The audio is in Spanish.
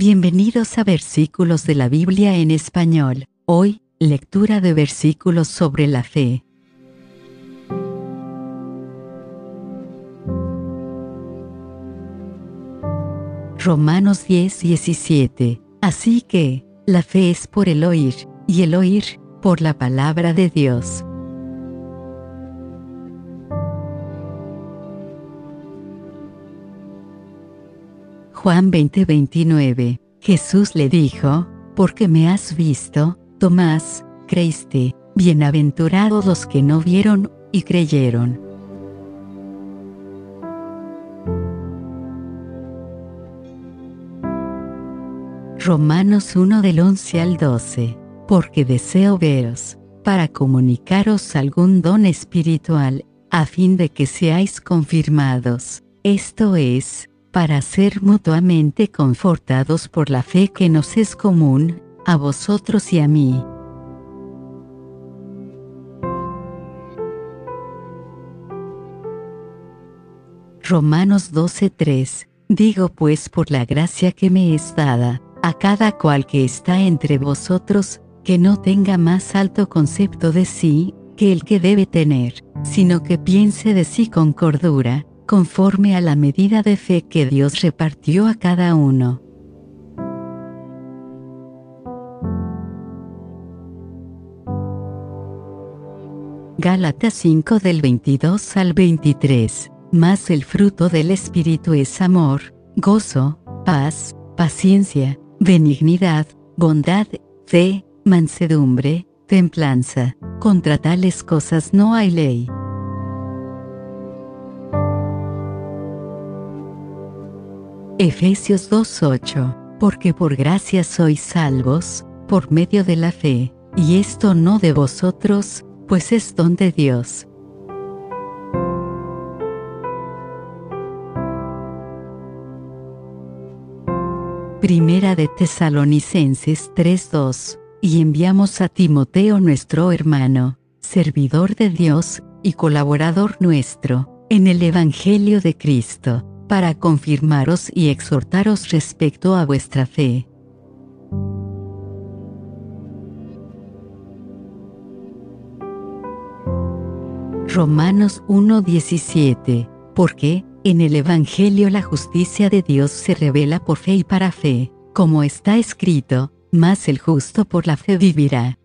Bienvenidos a Versículos de la Biblia en Español. Hoy, lectura de versículos sobre la fe. Romanos 10, 17. Así que, la fe es por el oír, y el oír, por la palabra de Dios. Juan 20:29. Jesús le dijo, porque me has visto, Tomás, creíste, bienaventurados los que no vieron, y creyeron. Romanos 1 del 11 al 12. Porque deseo veros, para comunicaros algún don espiritual, a fin de que seáis confirmados, esto es, para ser mutuamente confortados por la fe que nos es común, a vosotros y a mí. Romanos 12:3 Digo pues por la gracia que me es dada, a cada cual que está entre vosotros, que no tenga más alto concepto de sí, que el que debe tener, sino que piense de sí con cordura, conforme a la medida de fe que Dios repartió a cada uno. Gálatas 5 del 22 al 23. Mas el fruto del Espíritu es amor, gozo, paz, paciencia, benignidad, bondad, fe, mansedumbre, templanza. Contra tales cosas no hay ley. Efesios 2.8. Porque por gracia sois salvos, por medio de la fe, y esto no de vosotros, pues es don de Dios. Primera de Tesalonicenses 3.2. Y enviamos a Timoteo nuestro hermano, servidor de Dios, y colaborador nuestro, en el Evangelio de Cristo para confirmaros y exhortaros respecto a vuestra fe. Romanos 1:17 Porque, en el Evangelio la justicia de Dios se revela por fe y para fe, como está escrito, mas el justo por la fe vivirá.